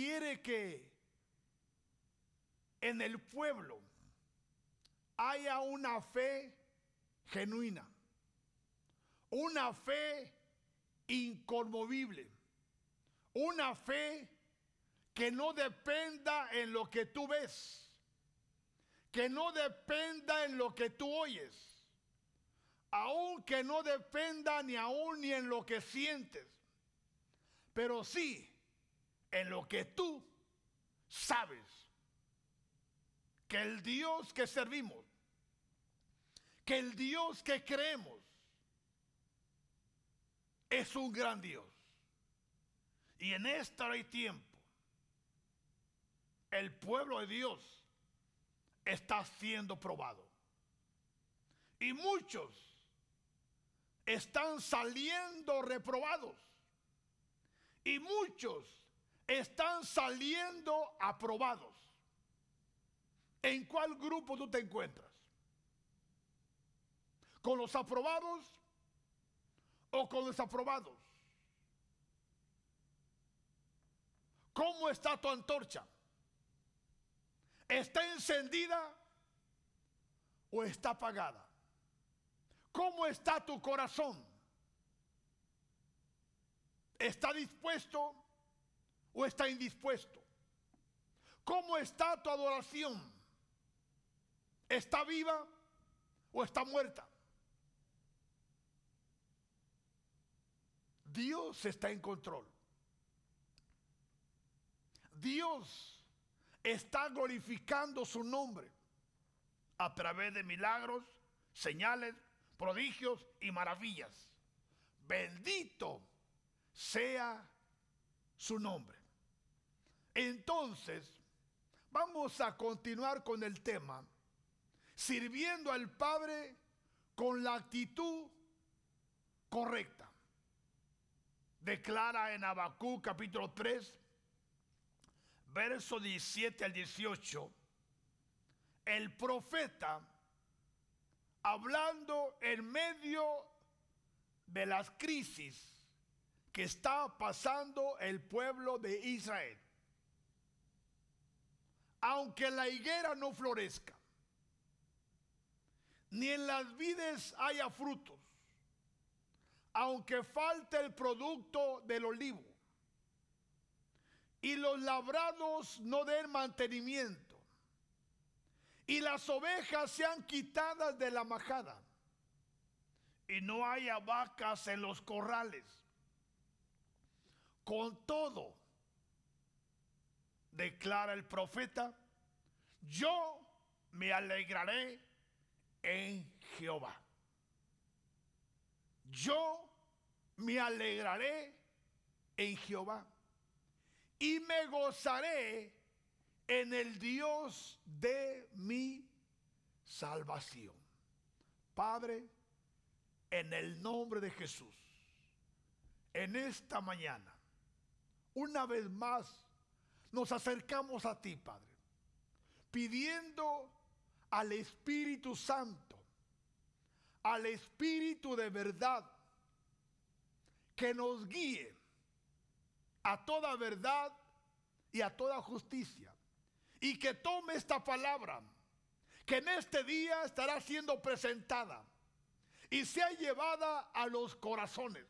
quiere que en el pueblo haya una fe genuina, una fe inconmovible, una fe que no dependa en lo que tú ves, que no dependa en lo que tú oyes, aun que no dependa ni aún ni en lo que sientes, pero sí en lo que tú sabes que el Dios que servimos, que el Dios que creemos, es un gran Dios. Y en esta hay tiempo, el pueblo de Dios está siendo probado. Y muchos están saliendo reprobados. Y muchos están saliendo aprobados. ¿En cuál grupo tú te encuentras? ¿Con los aprobados o con los desaprobados? ¿Cómo está tu antorcha? ¿Está encendida o está apagada? ¿Cómo está tu corazón? ¿Está dispuesto o está indispuesto? ¿Cómo está tu adoración? ¿Está viva o está muerta? Dios está en control. Dios está glorificando su nombre a través de milagros, señales, prodigios y maravillas. Bendito sea su nombre. Entonces, vamos a continuar con el tema, sirviendo al Padre con la actitud correcta. Declara en Abacú capítulo 3, verso 17 al 18, el profeta hablando en medio de las crisis que está pasando el pueblo de Israel. Aunque la higuera no florezca, ni en las vides haya frutos, aunque falte el producto del olivo, y los labrados no den mantenimiento, y las ovejas sean quitadas de la majada, y no haya vacas en los corrales. Con todo, declara el profeta, yo me alegraré en Jehová. Yo me alegraré en Jehová y me gozaré en el Dios de mi salvación. Padre, en el nombre de Jesús, en esta mañana, una vez más, nos acercamos a ti, Padre, pidiendo al Espíritu Santo, al Espíritu de verdad, que nos guíe a toda verdad y a toda justicia. Y que tome esta palabra que en este día estará siendo presentada y sea llevada a los corazones.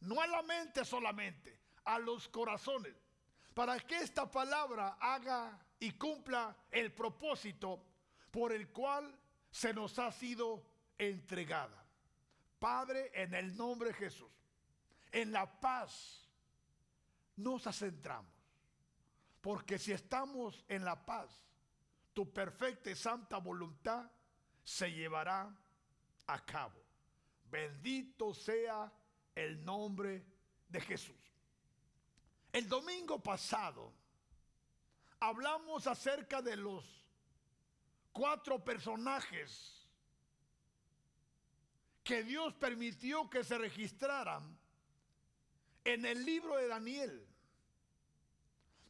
No a la mente solamente, a los corazones. Para que esta palabra haga y cumpla el propósito por el cual se nos ha sido entregada. Padre, en el nombre de Jesús, en la paz nos centramos. Porque si estamos en la paz, tu perfecta y santa voluntad se llevará a cabo. Bendito sea el nombre de Jesús. El domingo pasado hablamos acerca de los cuatro personajes que Dios permitió que se registraran en el libro de Daniel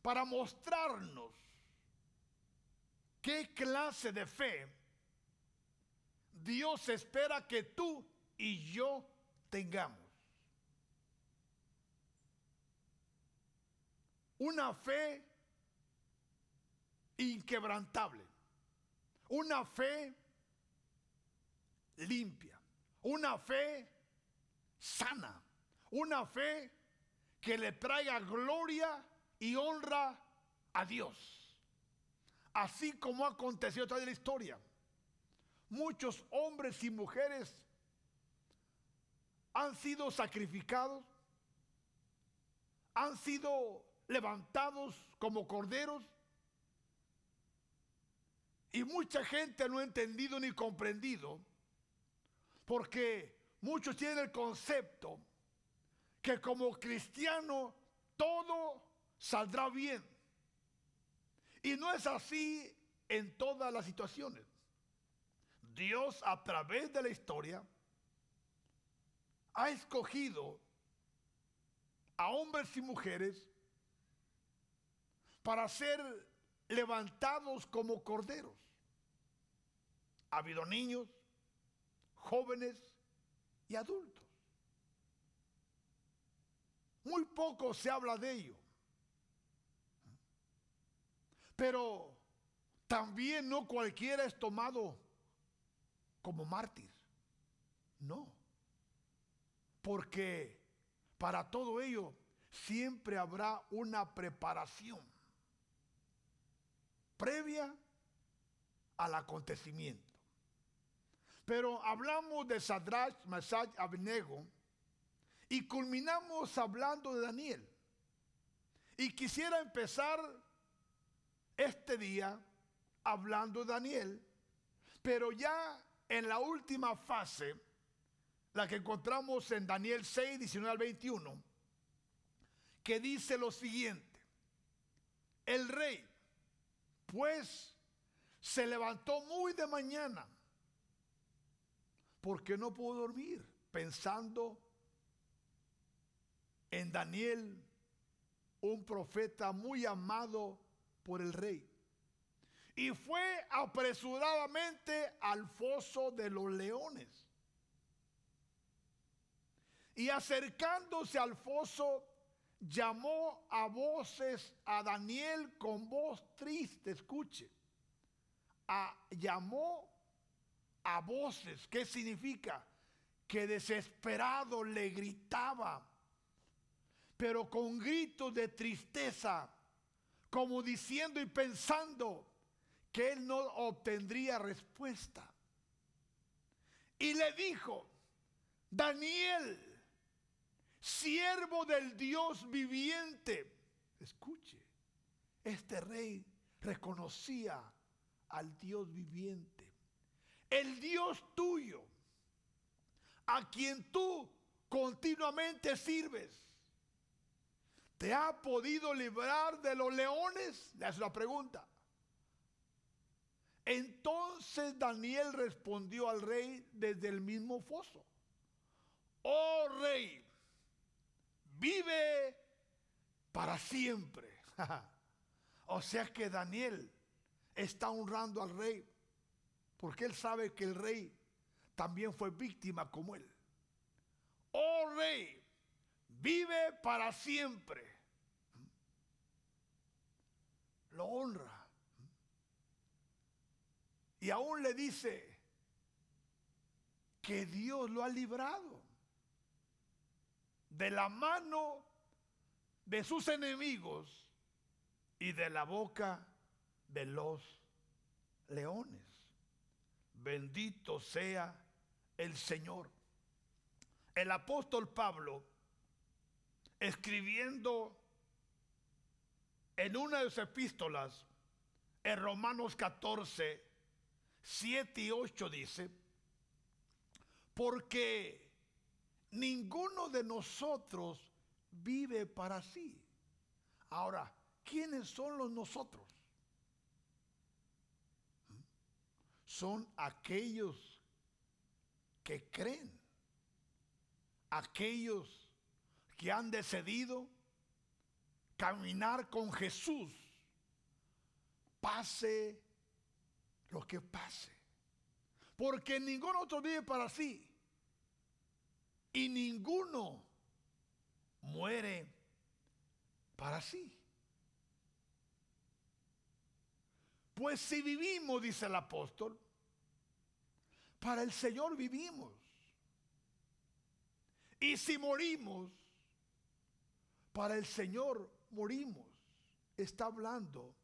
para mostrarnos qué clase de fe Dios espera que tú y yo tengamos. Una fe inquebrantable, una fe limpia, una fe sana, una fe que le traiga gloria y honra a Dios. Así como ha acontecido toda la historia. Muchos hombres y mujeres han sido sacrificados, han sido levantados como corderos y mucha gente no ha entendido ni comprendido porque muchos tienen el concepto que como cristiano todo saldrá bien. Y no es así en todas las situaciones. Dios a través de la historia ha escogido a hombres y mujeres para ser levantados como corderos. Ha habido niños, jóvenes y adultos. Muy poco se habla de ello. Pero también no cualquiera es tomado como mártir. No. Porque para todo ello siempre habrá una preparación previa al acontecimiento. Pero hablamos de Sadrach, Mesach, Abnego y culminamos hablando de Daniel. Y quisiera empezar este día hablando de Daniel, pero ya en la última fase, la que encontramos en Daniel 6, 19 al 21, que dice lo siguiente, el rey, pues, se levantó muy de mañana, porque no pudo dormir, pensando en Daniel, un profeta muy amado por el rey. Y fue apresuradamente al foso de los leones. Y acercándose al foso, llamó a voces a Daniel con voz triste, escuche. Llamó a voces, ¿qué significa? Que desesperado le gritaba, pero con gritos de tristeza como diciendo y pensando que él no obtendría respuesta. Y le dijo, Daniel, siervo del Dios viviente, escuche, este rey reconocía al Dios viviente, el Dios tuyo, a quien tú continuamente sirves ¿Te ha podido librar de los leones? Le hace la pregunta. Entonces Daniel respondió al rey desde el mismo foso. Oh rey, vive para siempre. o sea que Daniel está honrando al rey porque él sabe que el rey también fue víctima como él. Oh rey, vive para siempre. Lo honra. Y aún le dice que Dios lo ha librado de la mano de sus enemigos y de la boca de los leones. Bendito sea el Señor. El apóstol Pablo escribiendo en una de sus epístolas, en Romanos 14, 7 y 8 dice, porque ninguno de nosotros vive para sí. Ahora, ¿quiénes son los nosotros? Son aquellos que creen, aquellos que han decidido caminar con Jesús, pase lo que pase. Porque ningún otro vive para sí y ninguno muere para sí. Pues si vivimos, dice el apóstol, para el Señor vivimos. Y si morimos, para el Señor morimos. Está hablando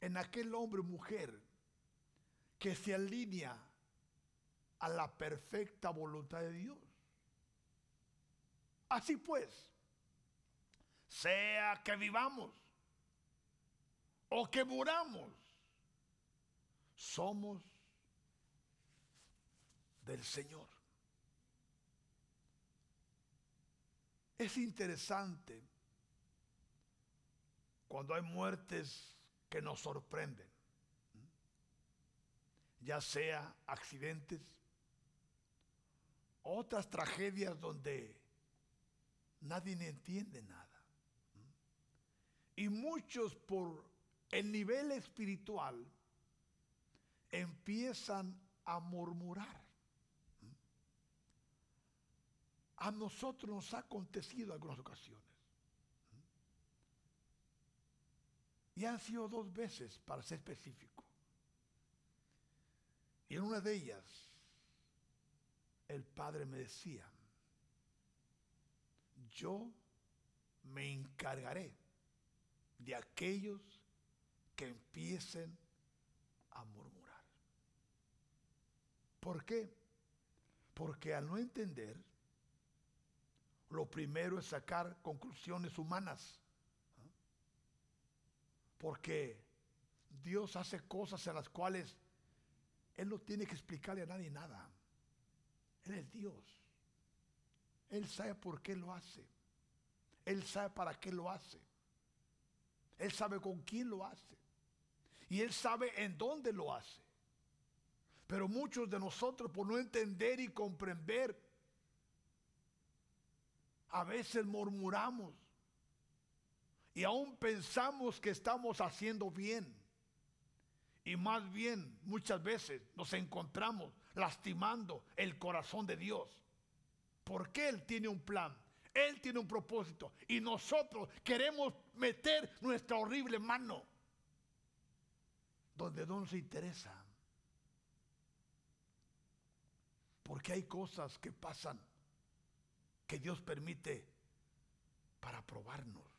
en aquel hombre o mujer que se alinea a la perfecta voluntad de Dios. Así pues, sea que vivamos o que muramos, somos del Señor. Es interesante cuando hay muertes que nos sorprenden, ya sea accidentes, otras tragedias donde nadie entiende nada. Y muchos por el nivel espiritual empiezan a murmurar. A nosotros nos ha acontecido algunas ocasiones. Y han sido dos veces, para ser específico. Y en una de ellas, el Padre me decía, yo me encargaré de aquellos que empiecen a murmurar. ¿Por qué? Porque al no entender, lo primero es sacar conclusiones humanas. Porque Dios hace cosas en las cuales Él no tiene que explicarle a nadie nada. Él es Dios. Él sabe por qué lo hace. Él sabe para qué lo hace. Él sabe con quién lo hace. Y Él sabe en dónde lo hace. Pero muchos de nosotros, por no entender y comprender, a veces murmuramos y aún pensamos que estamos haciendo bien. Y más bien muchas veces nos encontramos lastimando el corazón de Dios. Porque Él tiene un plan, Él tiene un propósito y nosotros queremos meter nuestra horrible mano donde no nos interesa. Porque hay cosas que pasan que Dios permite para probarnos.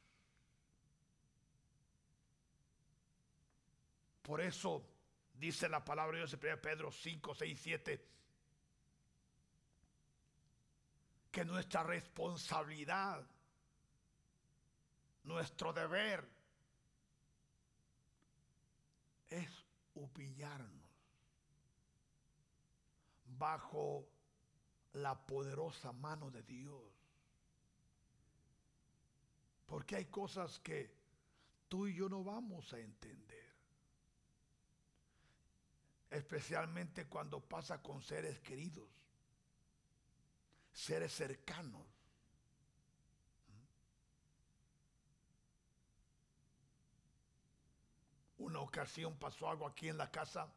Por eso dice la palabra de Dios en Pedro 5, 6, 7, que nuestra responsabilidad, nuestro deber es humillarnos bajo la poderosa mano de Dios. Porque hay cosas que tú y yo no vamos a entender. Especialmente cuando pasa con seres queridos, seres cercanos. Una ocasión pasó algo aquí en la casa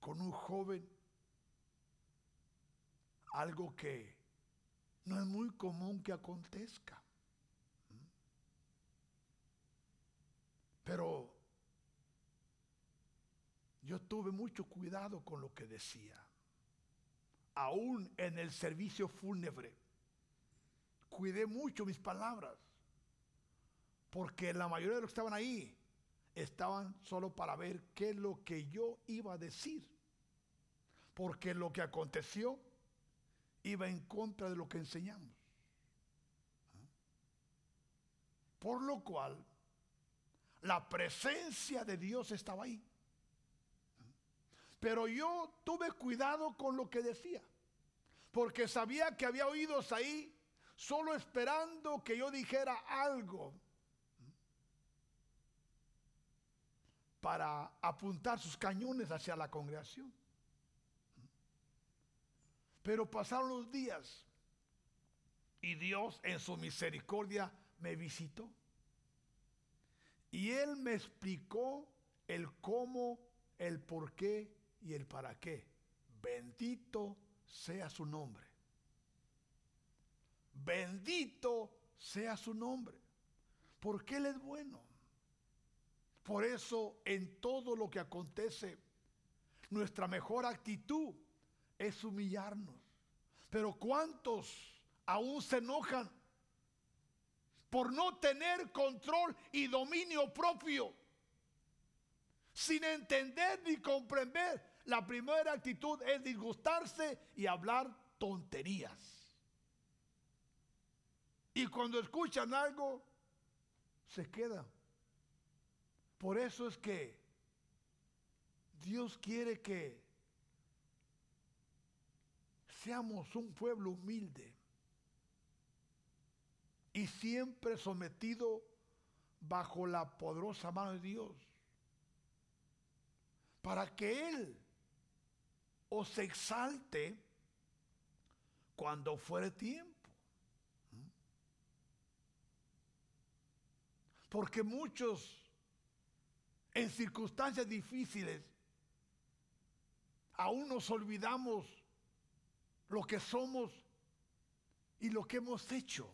con un joven algo que no es muy común que acontezca. Pero yo tuve mucho cuidado con lo que decía. Aún en el servicio fúnebre, cuidé mucho mis palabras. Porque la mayoría de los que estaban ahí estaban solo para ver qué es lo que yo iba a decir. Porque lo que aconteció iba en contra de lo que enseñamos. Por lo cual, la presencia de Dios estaba ahí. Pero yo tuve cuidado con lo que decía, porque sabía que había oídos ahí solo esperando que yo dijera algo para apuntar sus cañones hacia la congregación. Pero pasaron los días y Dios en su misericordia me visitó. Y Él me explicó el cómo, el por qué y el para qué. Bendito sea su nombre. Bendito sea su nombre. Porque Él es bueno. Por eso en todo lo que acontece, nuestra mejor actitud es humillarnos. Pero ¿cuántos aún se enojan por no tener control y dominio propio? Sin entender ni comprender. La primera actitud es disgustarse y hablar tonterías. Y cuando escuchan algo, se queda. Por eso es que Dios quiere que seamos un pueblo humilde y siempre sometido bajo la poderosa mano de Dios, para que Él os exalte cuando fuere tiempo. Porque muchos en circunstancias difíciles aún nos olvidamos lo que somos y lo que hemos hecho.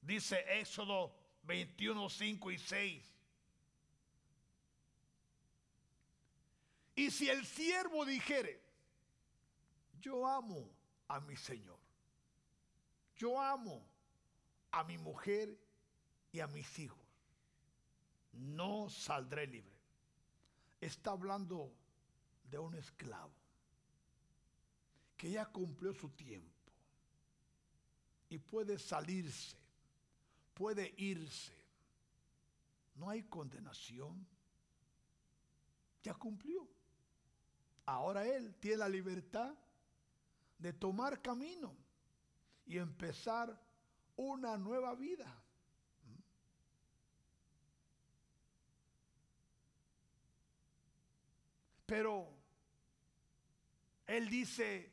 Dice Éxodo 21, 5 y 6. Y si el siervo dijere, yo amo a mi Señor, yo amo a mi mujer y a mis hijos, no saldré libre. Está hablando de un esclavo que ya cumplió su tiempo y puede salirse, puede irse. No hay condenación. Ya cumplió. Ahora él tiene la libertad de tomar camino y empezar una nueva vida. Pero él dice,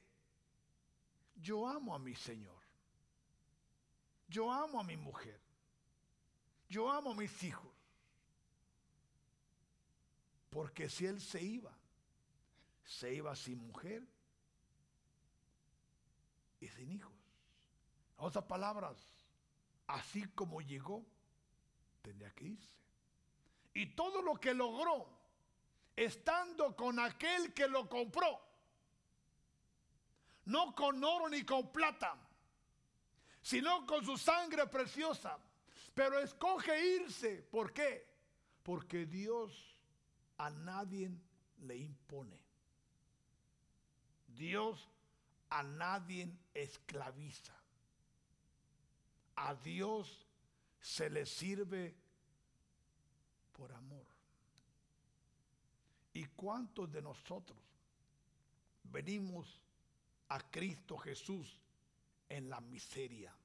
yo amo a mi Señor. Yo amo a mi mujer. Yo amo a mis hijos. Porque si él se iba, se iba sin mujer y sin hijos. En otras palabras, así como llegó, tendría que irse. Y todo lo que logró, estando con aquel que lo compró, no con oro ni con plata, sino con su sangre preciosa. Pero escoge irse. ¿Por qué? Porque Dios a nadie le impone. Dios a nadie esclaviza. A Dios se le sirve por amor. ¿Y cuántos de nosotros venimos a Cristo Jesús en la miseria,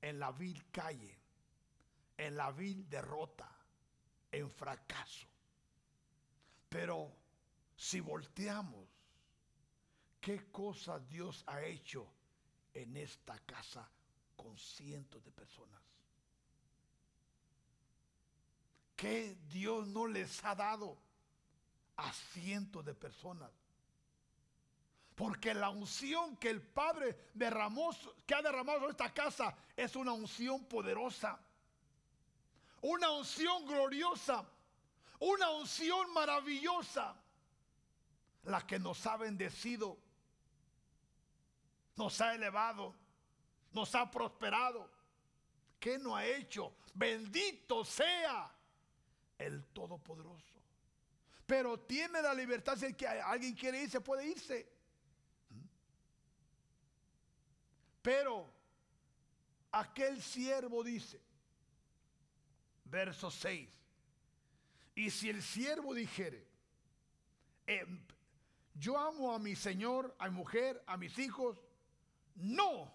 en la vil calle, en la vil derrota, en fracaso? Pero si volteamos, ¿qué cosas Dios ha hecho en esta casa con cientos de personas? ¿Qué Dios no les ha dado a cientos de personas? Porque la unción que el Padre derramó, que ha derramado en esta casa, es una unción poderosa. Una unción gloriosa. Una unción maravillosa. La que nos ha bendecido. Nos ha elevado. Nos ha prosperado. ¿Qué no ha hecho? Bendito sea el Todopoderoso. Pero tiene la libertad si alguien quiere irse, puede irse. Pero aquel siervo dice, verso 6, y si el siervo dijere, em, yo amo a mi señor, a mi mujer, a mis hijos, no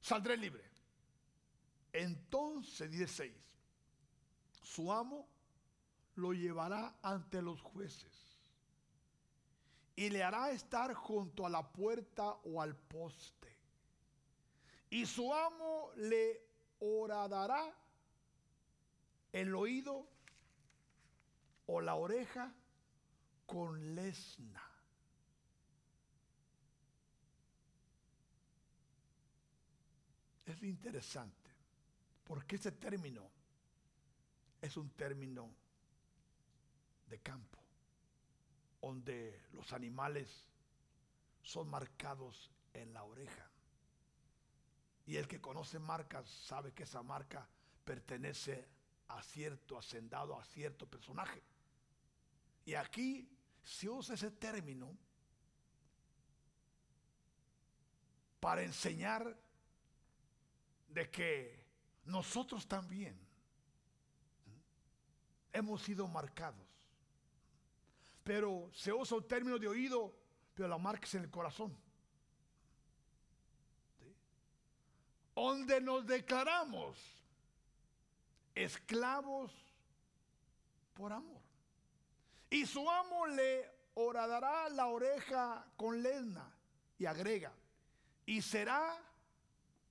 saldré libre. Entonces 16, su amo lo llevará ante los jueces y le hará estar junto a la puerta o al poste y su amo le horadará el oído o la oreja con lesna. Es interesante, porque ese término, es un término de campo, donde los animales son marcados en la oreja. Y el que conoce marcas sabe que esa marca pertenece a cierto hacendado, a cierto personaje. Y aquí se usa ese término para enseñar de que nosotros también hemos sido marcados. Pero se usa un término de oído, pero la marca es en el corazón. Donde nos declaramos esclavos por amor. Y su amo le horadará la oreja con lena y agrega, y será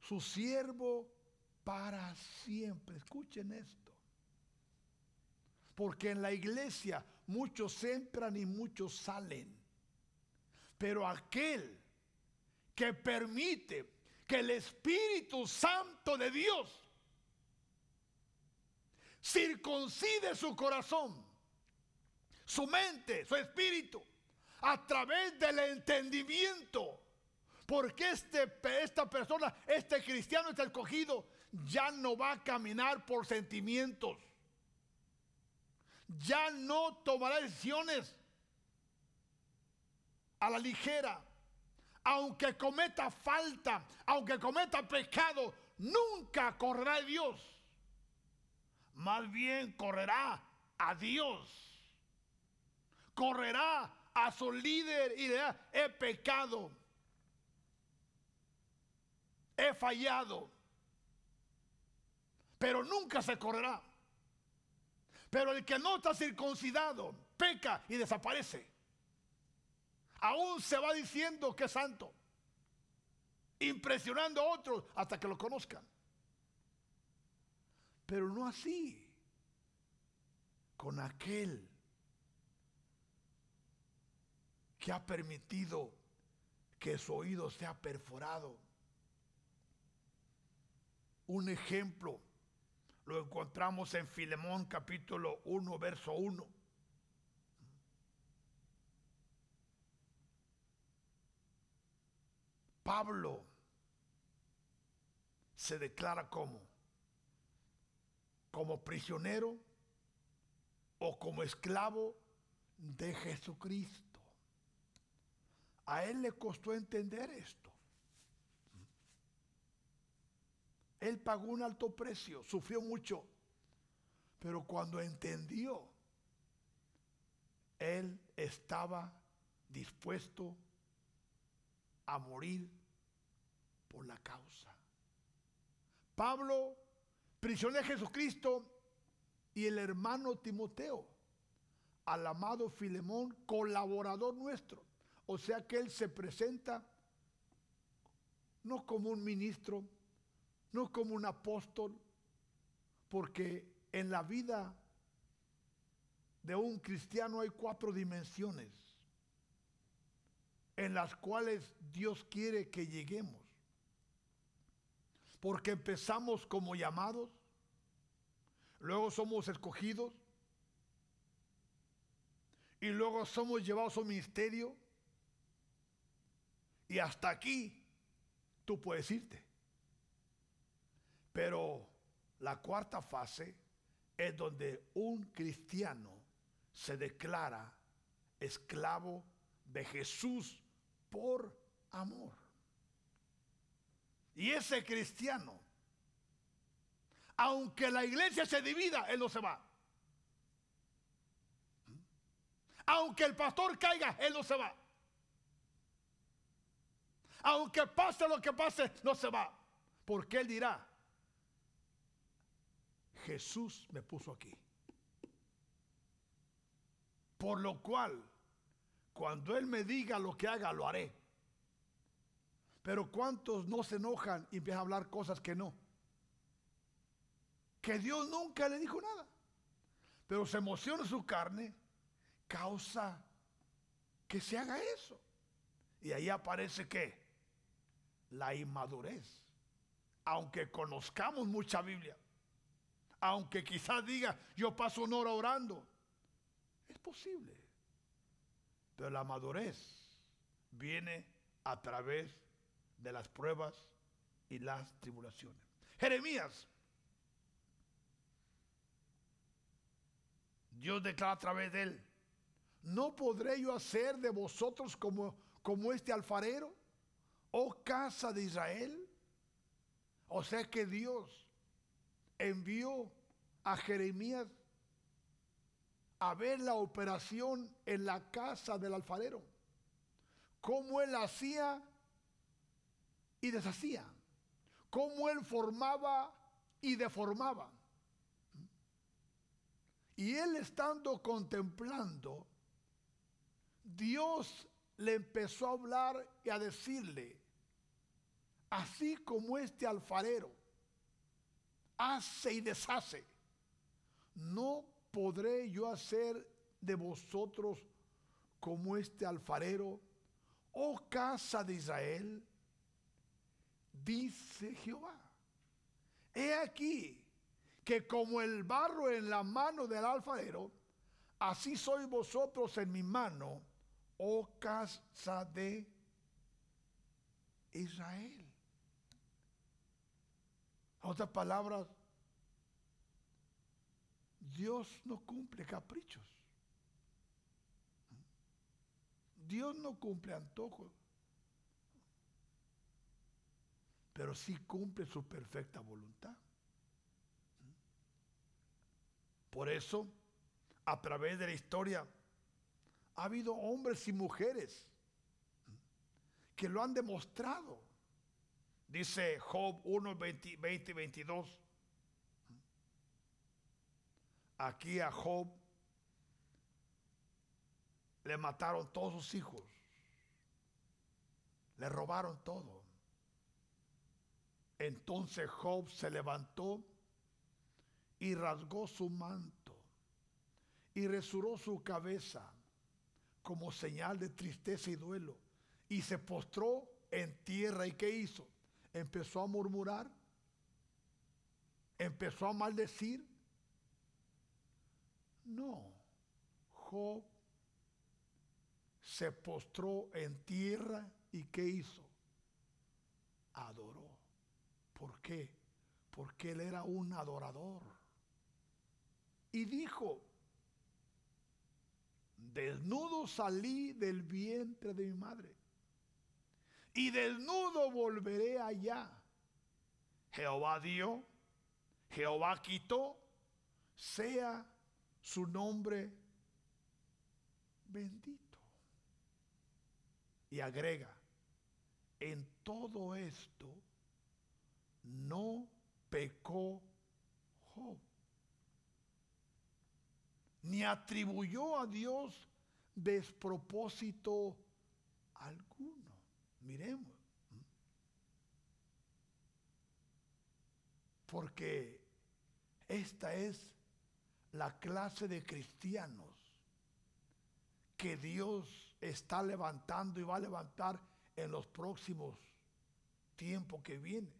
su siervo para siempre. Escuchen esto. Porque en la iglesia muchos entran y muchos salen. Pero aquel que permite que el Espíritu Santo de Dios circuncide su corazón, su mente, su espíritu, a través del entendimiento. Porque este, esta persona, este cristiano, este escogido, ya no va a caminar por sentimientos. Ya no tomará decisiones a la ligera. Aunque cometa falta, aunque cometa pecado, nunca correrá a Dios más bien correrá a Dios. Correrá a su líder y le he pecado. He fallado. Pero nunca se correrá. Pero el que no está circuncidado peca y desaparece. Aún se va diciendo que es santo. Impresionando a otros hasta que lo conozcan. Pero no así con aquel que ha permitido que su oído sea perforado. Un ejemplo lo encontramos en Filemón capítulo 1, verso 1. Pablo se declara como como prisionero o como esclavo de Jesucristo. A él le costó entender esto. Él pagó un alto precio, sufrió mucho, pero cuando entendió, él estaba dispuesto a morir por la causa. Pablo prisionero de Jesucristo, y el hermano Timoteo, al amado Filemón, colaborador nuestro. O sea que él se presenta no como un ministro, no como un apóstol, porque en la vida de un cristiano hay cuatro dimensiones en las cuales Dios quiere que lleguemos. Porque empezamos como llamados, luego somos escogidos y luego somos llevados a un ministerio y hasta aquí tú puedes irte. Pero la cuarta fase es donde un cristiano se declara esclavo de Jesús por amor. Y ese cristiano, aunque la iglesia se divida, él no se va. Aunque el pastor caiga, él no se va. Aunque pase lo que pase, no se va. Porque él dirá, Jesús me puso aquí. Por lo cual, cuando Él me diga lo que haga, lo haré. Pero ¿cuántos no se enojan y empiezan a hablar cosas que no? Que Dios nunca le dijo nada. Pero se emociona su carne, causa que se haga eso. Y ahí aparece que la inmadurez. Aunque conozcamos mucha Biblia, aunque quizás diga, yo paso una hora orando. Es posible. Pero la madurez viene a través de las pruebas y las tribulaciones. Jeremías. Dios declara a través de él, ¿no podré yo hacer de vosotros como, como este alfarero, oh casa de Israel? O sea que Dios envió a Jeremías a ver la operación en la casa del alfarero. Cómo él hacía y deshacía. Cómo él formaba y deformaba. Y él estando contemplando, Dios le empezó a hablar y a decirle, así como este alfarero hace y deshace, no podré yo hacer de vosotros como este alfarero, oh casa de Israel, dice Jehová. He aquí que como el barro en la mano del alfarero, así sois vosotros en mi mano, oh casa de Israel. Otras palabras, Dios no cumple caprichos. Dios no cumple antojos. Pero sí cumple su perfecta voluntad. Por eso, a través de la historia, ha habido hombres y mujeres que lo han demostrado. Dice Job 1, 20, 20 22. Aquí a Job le mataron todos sus hijos. Le robaron todo. Entonces Job se levantó y rasgó su manto y resuró su cabeza como señal de tristeza y duelo y se postró en tierra. ¿Y qué hizo? Empezó a murmurar, empezó a maldecir no, Job se postró en tierra y ¿qué hizo? Adoró. ¿Por qué? Porque él era un adorador. Y dijo, desnudo salí del vientre de mi madre y desnudo volveré allá. Jehová dio, Jehová quitó, sea su nombre bendito. Y agrega, en todo esto no pecó Job, ni atribuyó a Dios despropósito alguno. Miremos. Porque esta es la clase de cristianos que Dios está levantando y va a levantar en los próximos tiempos que vienen.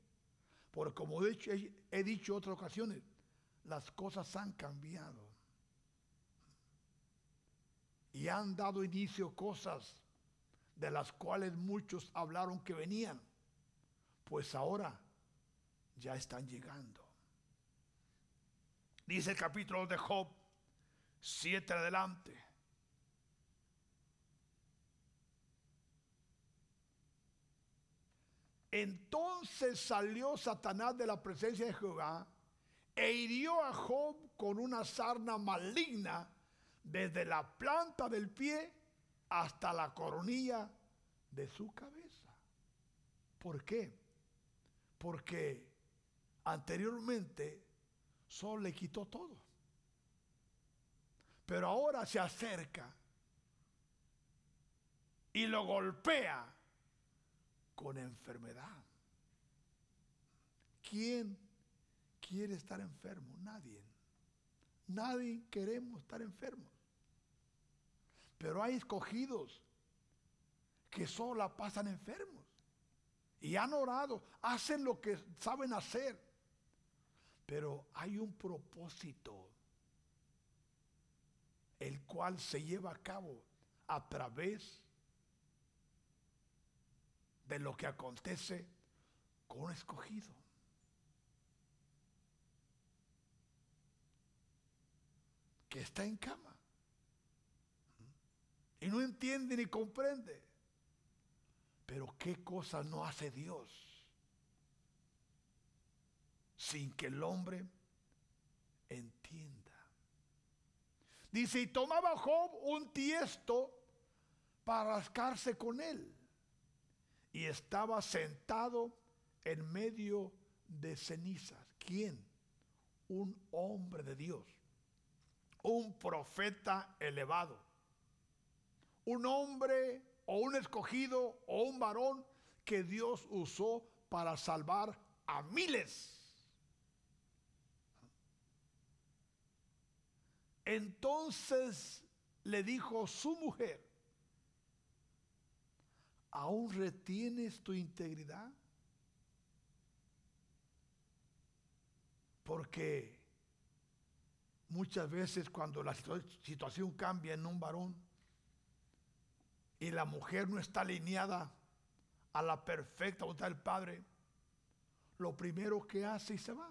Porque como he dicho, he dicho otras ocasiones, las cosas han cambiado. Y han dado inicio cosas de las cuales muchos hablaron que venían. Pues ahora ya están llegando. Dice el capítulo de Job 7 adelante. Entonces salió Satanás de la presencia de Jehová e hirió a Job con una sarna maligna desde la planta del pie hasta la coronilla de su cabeza. ¿Por qué? Porque anteriormente Sol le quitó todo. Pero ahora se acerca y lo golpea con enfermedad. ¿Quién quiere estar enfermo? Nadie. Nadie queremos estar enfermos. Pero hay escogidos que solo pasan enfermos. Y han orado, hacen lo que saben hacer Pero hay un propósito el cual se lleva a cabo a través de lo que acontece con un escogido. Que está en cama. Y no entiende ni comprende. Pero qué cosas no hace Dios sin que el hombre entienda. Dice, y tomaba Job un tiesto para rascarse con él. Y estaba sentado en medio de cenizas. ¿Quién? Un hombre de Dios. Un profeta elevado. Un hombre o un escogido o un varón que Dios usó para salvar a miles Entonces le dijo su mujer, ¿aún retienes tu integridad? Porque muchas veces cuando la situación cambia en un varón y la mujer no está alineada a la perfecta voluntad del Padre, lo primero que hace y se va.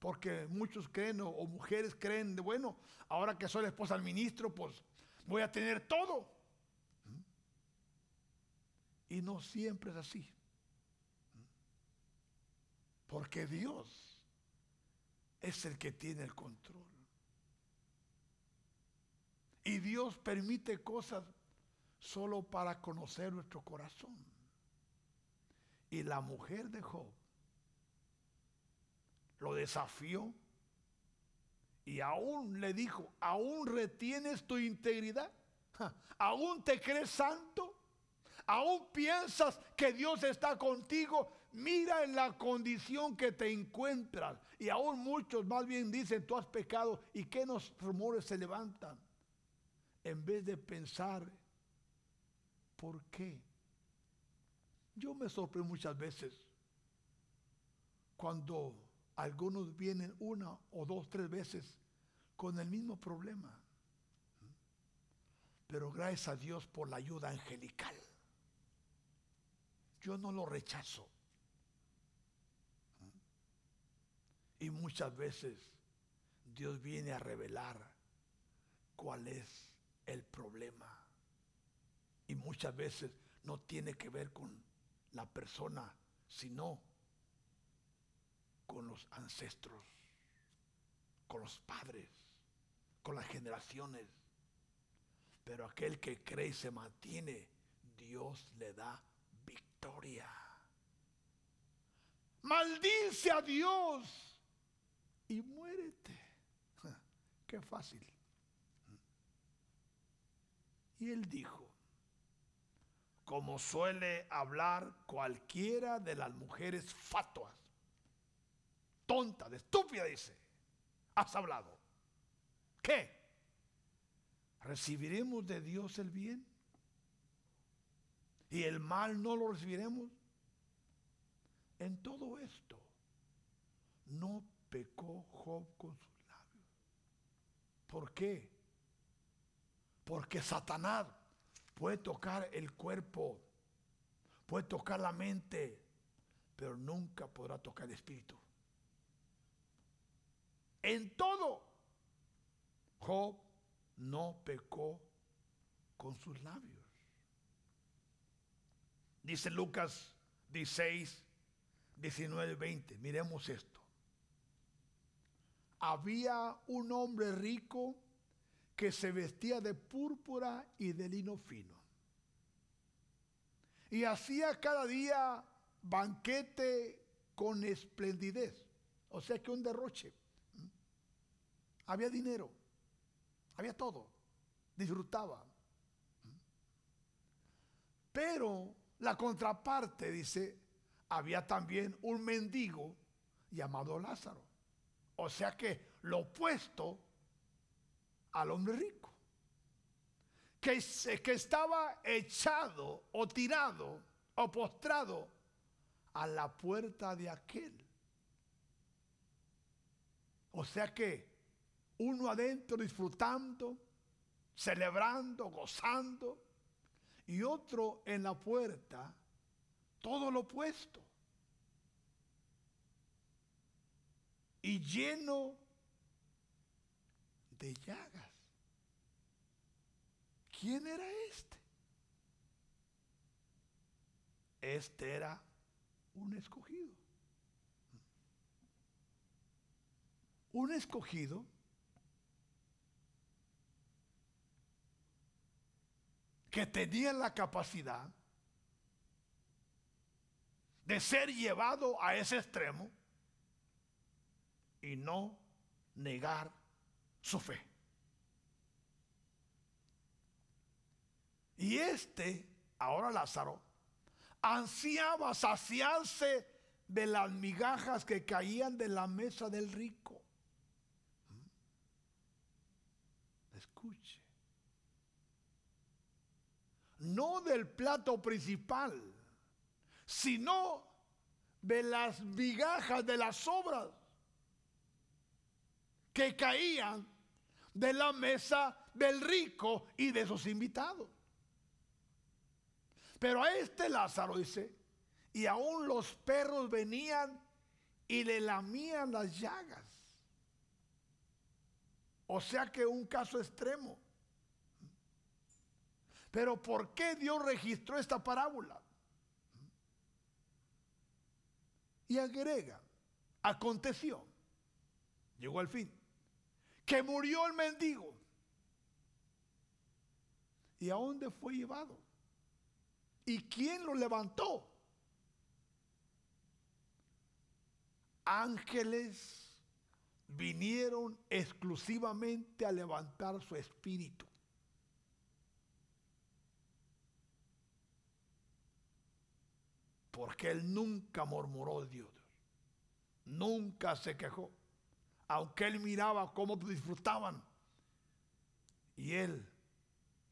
Porque muchos creen o, mujeres creen, de, bueno, ahora que soy la esposa del ministro, pues voy a tener todo. Y no siempre es así. Porque Dios es el que tiene el control. Y Dios permite cosas solo para conocer nuestro corazón. Y la mujer de Job lo desafió y aún le dijo, ¿aún retienes tu integridad? ¿Aún te crees santo? ¿Aún piensas que Dios está contigo? Mira en la condición que te encuentras. Y aún muchos más bien dicen, tú has pecado. ¿Y qué nos rumores se levantan? En vez de pensar, ¿por qué? Yo me sorprendo muchas veces cuando algunos vienen una o dos, tres veces con el mismo problema. Pero gracias a Dios por la ayuda angelical. Yo no lo rechazo. Y muchas veces Dios viene a revelar cuál es el problema. Y muchas veces no tiene que ver con la persona, sino con los ancestros, con los padres, con las generaciones. Pero aquel que cree y se mantiene, Dios le da victoria. Maldice a Dios y muérete. Qué fácil. Y él dijo, como suele hablar cualquiera de las mujeres fatuas, tonta, de estúpida, dice, has hablado. ¿Qué? ¿Recibiremos de Dios el bien? ¿Y el mal no lo recibiremos? En todo esto, no pecó Job con sus labios. ¿Por qué? Porque Satanás puede tocar el cuerpo, puede tocar la mente, pero nunca podrá tocar el espíritu. En todo, Job no pecó con sus labios. Dice Lucas 16, 19, 20. Miremos esto. Había un hombre rico que se vestía de púrpura y de lino fino. Y hacía cada día banquete con esplendidez. O sea que un derroche había dinero, había todo, disfrutaba. Pero la contraparte dice, había también un mendigo llamado Lázaro. O sea que lo opuesto al hombre rico. Que, que estaba echado o tirado o postrado a la puerta de aquel. O sea que uno adentro disfrutando, celebrando, gozando, y otro en la puerta, todo lo opuesto. Y lleno de llagas. ¿Quién era este? Este era un escogido. Un escogido que tenía la capacidad de ser llevado a ese extremo y no negar su fe. Y este, ahora Lázaro, ansiaba saciarse de las migajas que caían de la mesa del rico. Escuche no del plato principal, sino de las migajas de las sobras que caían de la mesa del rico y de sus invitados. Pero a este Lázaro dice, y aún los perros venían y le lamían las llagas. O sea que un caso extremo. Pero ¿por qué Dios registró esta parábola? Y agrega, aconteció, llegó al fin, que murió el mendigo. ¿Y a dónde fue llevado? ¿Y quién lo levantó? Ángeles vinieron exclusivamente a levantar su espíritu. Porque él nunca murmuró Dios. Nunca se quejó. Aunque él miraba cómo disfrutaban. Y él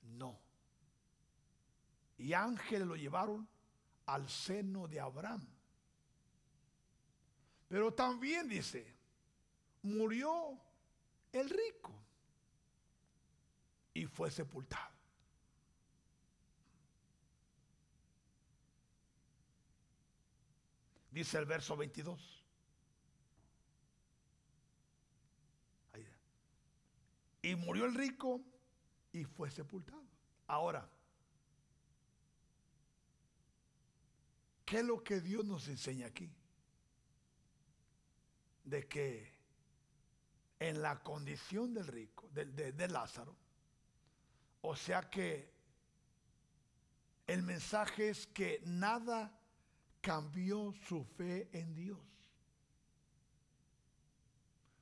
no. Y ángeles lo llevaron al seno de Abraham. Pero también dice, murió el rico y fue sepultado. Dice el verso 22. Y murió el rico y fue sepultado. Ahora, ¿qué es lo que Dios nos enseña aquí? De que en la condición del rico, de, de Lázaro, o sea que el mensaje es que nada cambió su fe en Dios.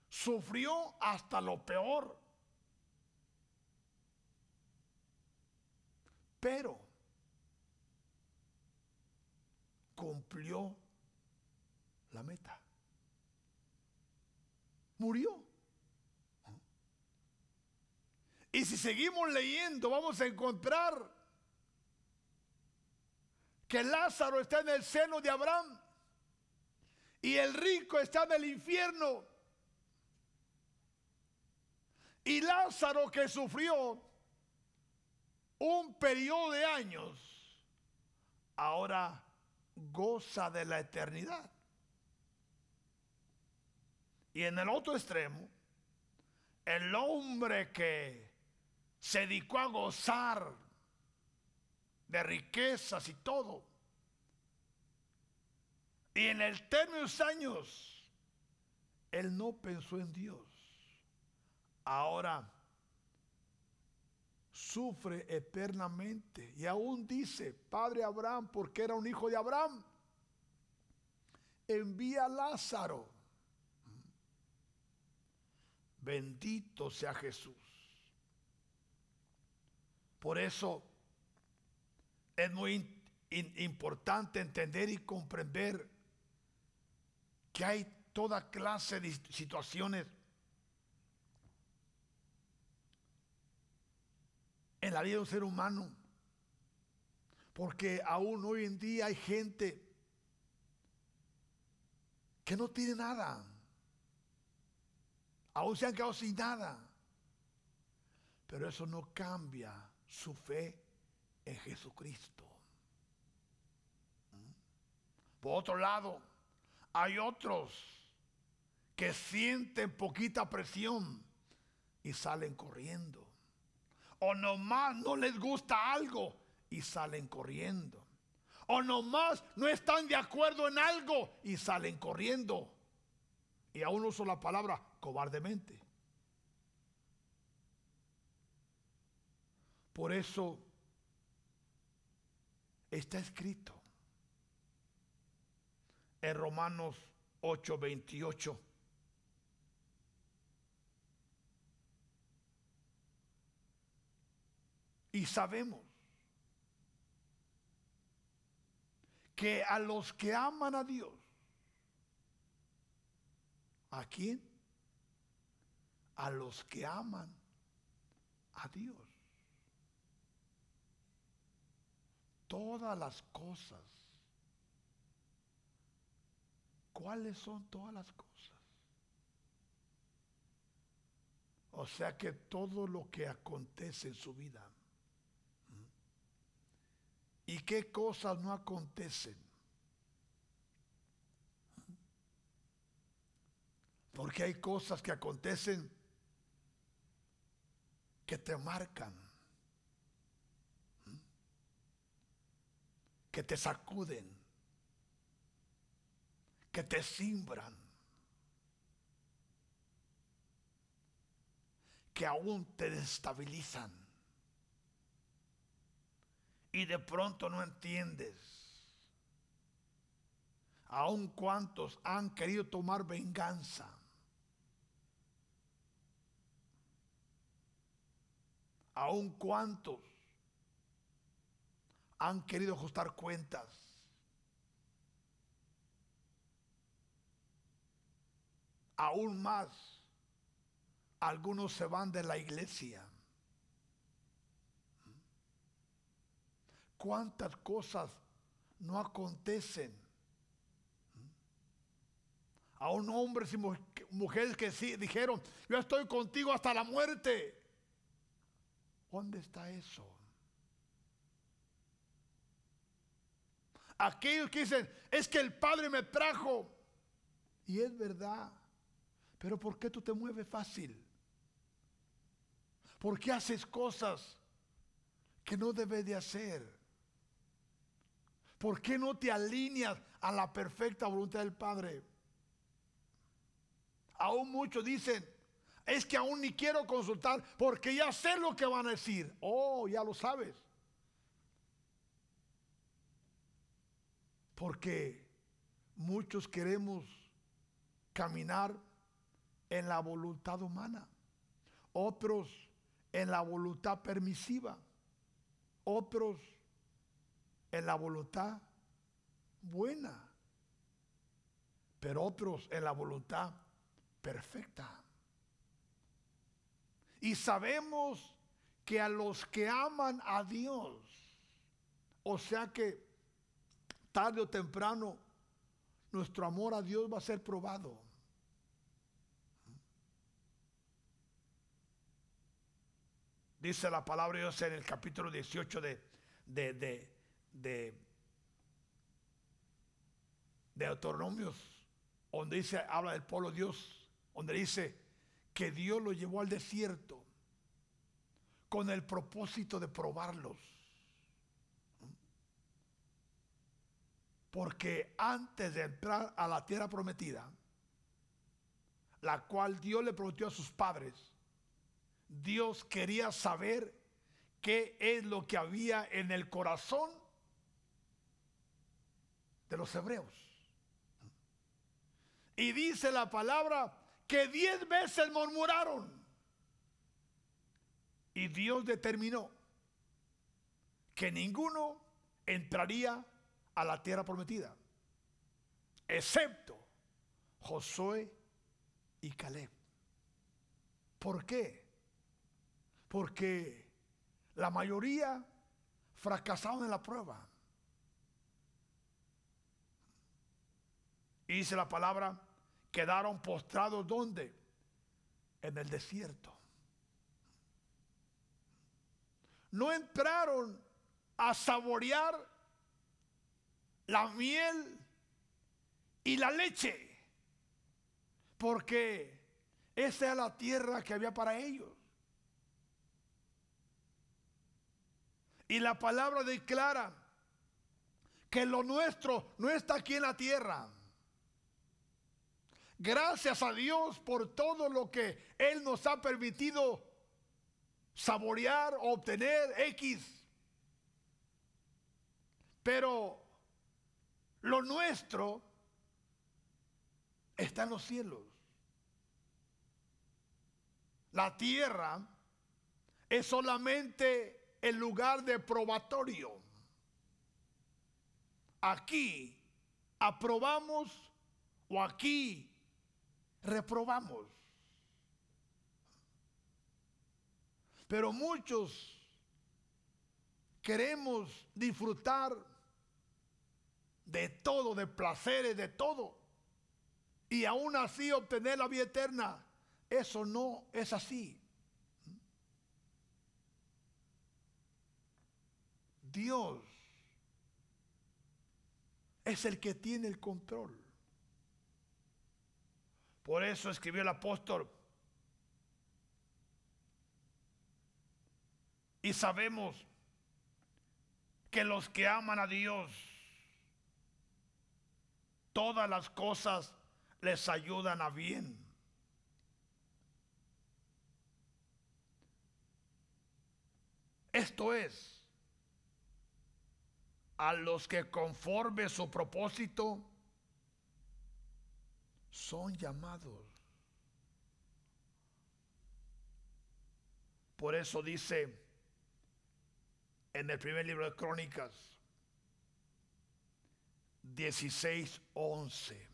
Sufrió hasta lo peor. Pero cumplió la meta. Murió. Y si seguimos leyendo, vamos a encontrar que Lázaro está en el seno de Abraham y el rico está en el infierno. Y Lázaro que sufrió un periodo de años, ahora goza de la eternidad. Y en el otro extremo, el hombre que se dedicó a gozar de riquezas y todo. Y en el término de los años, él no pensó en Dios. Ahora sufre eternamente. Y aún dice, Padre Abraham, porque era un hijo de Abraham, envía a Lázaro. Bendito sea Jesús. Por eso es muy importante entender y comprender que hay toda clase de situaciones en la vida de un ser humano. Porque aún hoy en día hay gente que no tiene nada. Aún se han quedado sin nada. Pero eso no cambia su fe en Jesucristo. ¿Mm? Por otro lado, hay otros que sienten poquita presión y salen corriendo. O nomás no les gusta algo y salen corriendo. O nomás no están de acuerdo en algo y salen corriendo. Y aún uso la palabra cobardemente. Por eso está escrito en Romanos 8:28. Y sabemos que a los que aman a Dios, ¿a quién? A los que aman a Dios. Todas las cosas. ¿Cuáles son todas las cosas? O sea que todo lo que acontece en su vida ¿Y qué cosas no acontecen? Porque hay cosas que acontecen que te marcan, que te sacuden, que te simbran, que aún te destabilizan y de pronto no entiendes. Aun cuantos han querido tomar venganza. Aun cuantos han querido ajustar cuentas. Aún más, algunos se van de la iglesia. Cuántas cosas no acontecen. A un hombre y mujeres que sí dijeron, yo estoy contigo hasta la muerte. ¿Dónde está eso? Aquellos que dicen, es que el Padre me trajo. Y es verdad. Pero ¿por qué tú te mueves fácil? ¿Por qué haces cosas que no debes de hacer? ¿Por qué no te alineas a la perfecta voluntad del Padre? Aún muchos dicen, es que aún ni quiero consultar porque ya sé lo que van a decir. Oh, ya lo sabes. Porque muchos queremos caminar en la voluntad humana, otros en la voluntad permisiva, otros en la voluntad buena, pero otros en la voluntad perfecta. Y sabemos que a los que aman a Dios, o sea que tarde o temprano nuestro amor a Dios va a ser probado. Dice la palabra de Dios en el capítulo 18 de, de, de, de, de Autonomios, donde dice, habla del pueblo de Dios, donde dice que Dios lo llevó al desierto con el propósito de probarlos. Porque antes de entrar a la tierra prometida, la cual Dios le prometió a sus padres, Dios quería saber qué es lo que había en el corazón de los hebreos. Y dice la palabra que diez veces murmuraron. Y Dios determinó que ninguno entraría a la tierra prometida, excepto Josué y Caleb. ¿Por qué? Porque la mayoría fracasaron en la prueba. Y dice la palabra, quedaron postrados ¿dónde? En el desierto. No entraron a saborear la miel y la leche, porque esa era la tierra que había para ellos. Y la palabra declara que lo nuestro no está aquí en la tierra. Gracias a Dios por todo lo que Él nos ha permitido saborear, obtener X. Pero lo nuestro está en los cielos. La tierra es solamente el lugar de probatorio. Aquí aprobamos o aquí reprobamos. Pero muchos queremos disfrutar de todo, de placeres, de todo. Y aún así obtener la vida eterna. Eso no es así. Dios es el que tiene el control. Por eso escribió el apóstol. Y sabemos que los que aman a Dios, todas las cosas les ayudan a bien. Esto es, a los que conforme su propósito son llamados. Por eso dice en el primer libro de Crónicas 16, 11.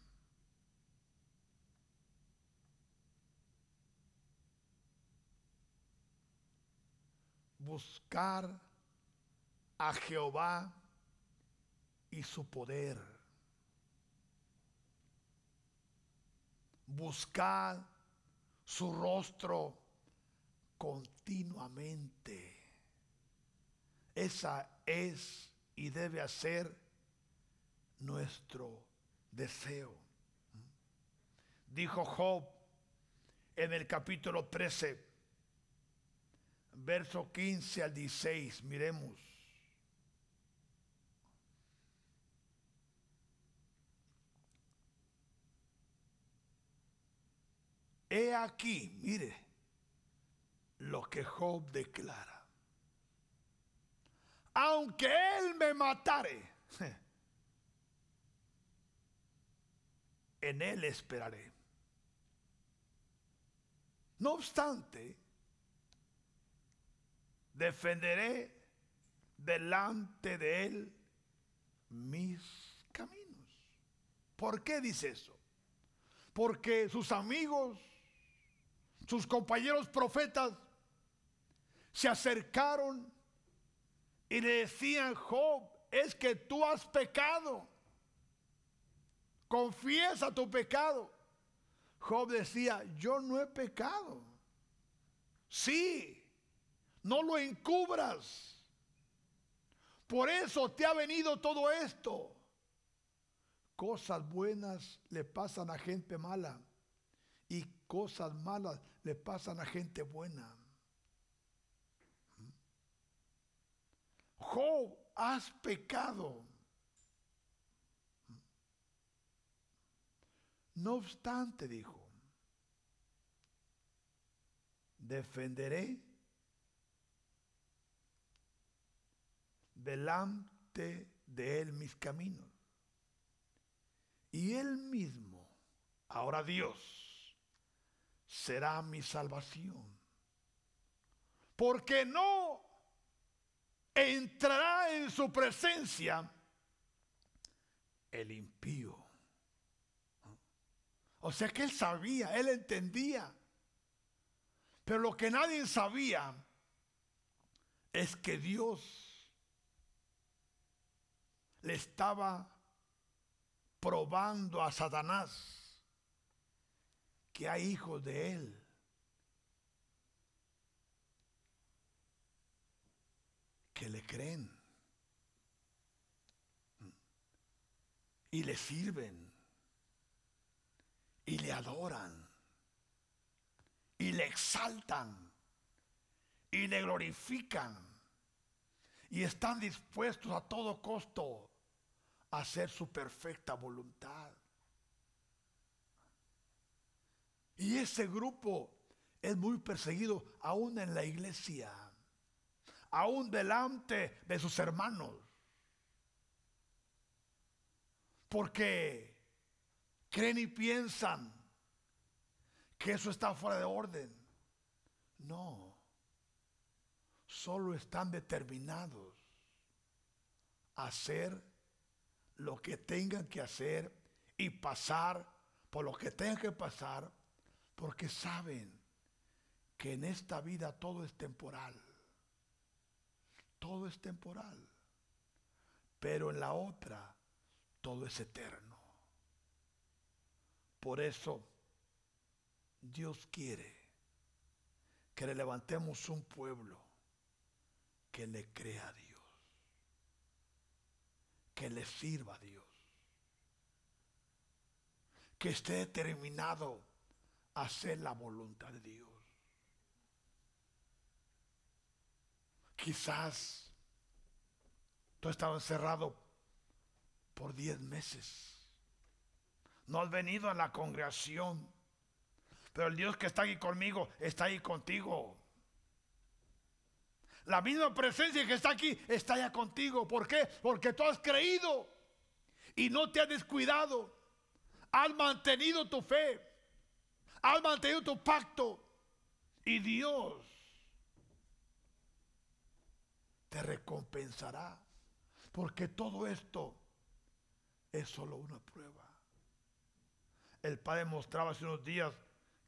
Buscar a Jehová y su poder. Buscar su rostro continuamente. Esa es y debe ser nuestro deseo. Dijo Job en el capítulo 13, verso 15 al 16, miremos. He aquí, mire, lo que Job declara aunque Él me matare, en Él esperaré. No obstante, defenderé delante de Él mis caminos. ¿Por qué dice eso? Porque sus amigos, sus compañeros profetas, se acercaron y le decían, Job, es que tú has pecado. Confiesa tu pecado. Job decía, yo no he pecado. Sí, no lo encubras. Por eso te ha venido todo esto. Cosas buenas le pasan a gente mala y cosas malas le pasan a gente buena. Job, has pecado. No obstante, dijo, defenderé delante de él mis caminos. Y él mismo, ahora Dios, será mi salvación. Porque no entrará en su presencia el impío. O sea que él sabía, él entendía. Pero lo que nadie sabía es que Dios le estaba probando a Satanás que hay hijos de él. que le creen. Y le sirven. Y le adoran. Y le exaltan. Y le glorifican. Y están dispuestos a todo costo a hacer su perfecta voluntad. Y ese grupo es muy perseguido aún en la iglesia, aún delante de sus hermanos. Porque creen y piensan que eso está fuera de orden. No, solo están determinados a hacer lo que tengan que hacer y pasar por lo que tengan que pasar, porque saben que en esta vida todo es temporal. Todo es temporal. Pero en la otra todo es eterno. Por eso Dios quiere que le levantemos un pueblo que le crea a Dios, que le sirva a Dios, que esté determinado hacer la voluntad de Dios. Quizás tú has estado encerrado por diez meses. No has venido a la congregación pero el Dios que está aquí conmigo está ahí contigo. La misma presencia que está aquí está allá contigo. ¿Por qué? Porque tú has creído y no te has descuidado. Has mantenido tu fe. Has mantenido tu pacto. Y Dios te recompensará. Porque todo esto es solo una prueba. El Padre mostraba hace unos días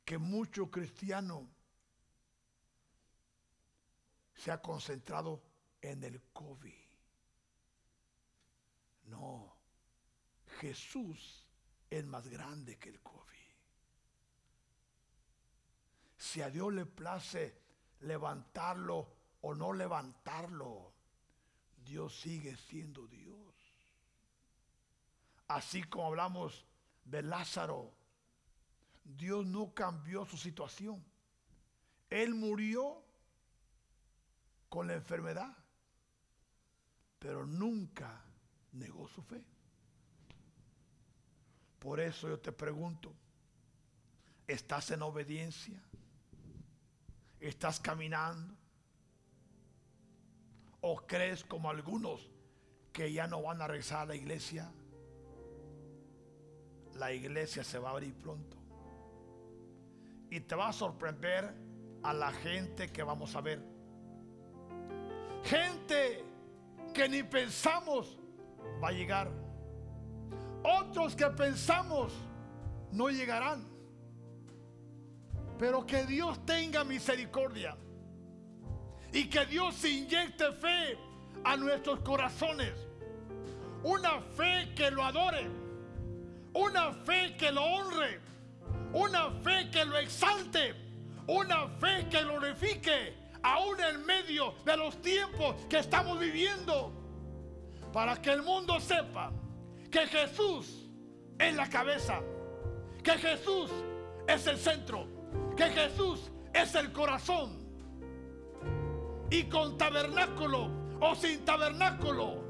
que mucho cristiano se ha concentrado en el COVID. No, Jesús es más grande que el COVID. Si a Dios le place levantarlo o no levantarlo, Dios sigue siendo Dios. Así como hablamos de Lázaro, Dios no cambió su situación. Él murió con la enfermedad, pero nunca negó su fe. Por eso yo te pregunto, ¿estás en obediencia? ¿Estás caminando? ¿O crees como algunos que ya no van a regresar a la iglesia? La iglesia se va a abrir pronto y te va a sorprender a la gente que vamos a ver. Gente que ni pensamos va a llegar. Otros que pensamos no llegarán. Pero que Dios tenga misericordia. Y que Dios inyecte fe a nuestros corazones. Una fe que lo adore, una fe que lo honre. Una fe que lo exalte, una fe que glorifique, aún en medio de los tiempos que estamos viviendo, para que el mundo sepa que Jesús es la cabeza, que Jesús es el centro, que Jesús es el corazón. Y con tabernáculo o sin tabernáculo,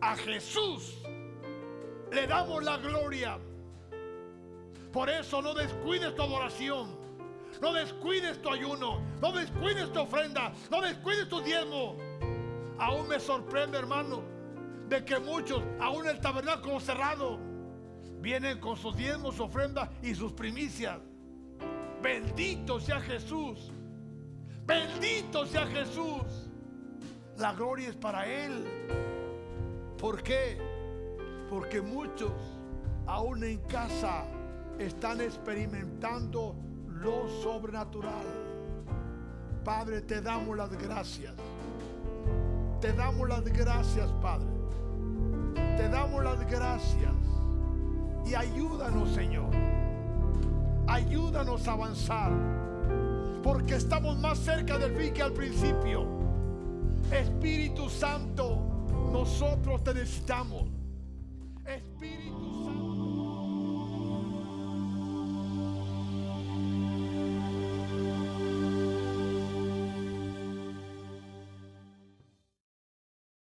a Jesús le damos la gloria por eso no descuides tu adoración. No descuides tu ayuno. No descuides tu ofrenda. No descuides tu diezmo. Aún me sorprende, hermano, de que muchos, aún el tabernáculo cerrado, vienen con sus diezmos, su ofrenda y sus primicias. Bendito sea Jesús. Bendito sea Jesús. La gloria es para Él. ¿Por qué? Porque muchos, aún en casa, están experimentando lo sobrenatural. Padre, te damos las gracias. Te damos las gracias, Padre. Te damos las gracias. Y ayúdanos, Señor. Ayúdanos a avanzar. Porque estamos más cerca del fin que al principio. Espíritu Santo, nosotros te necesitamos. Espíritu.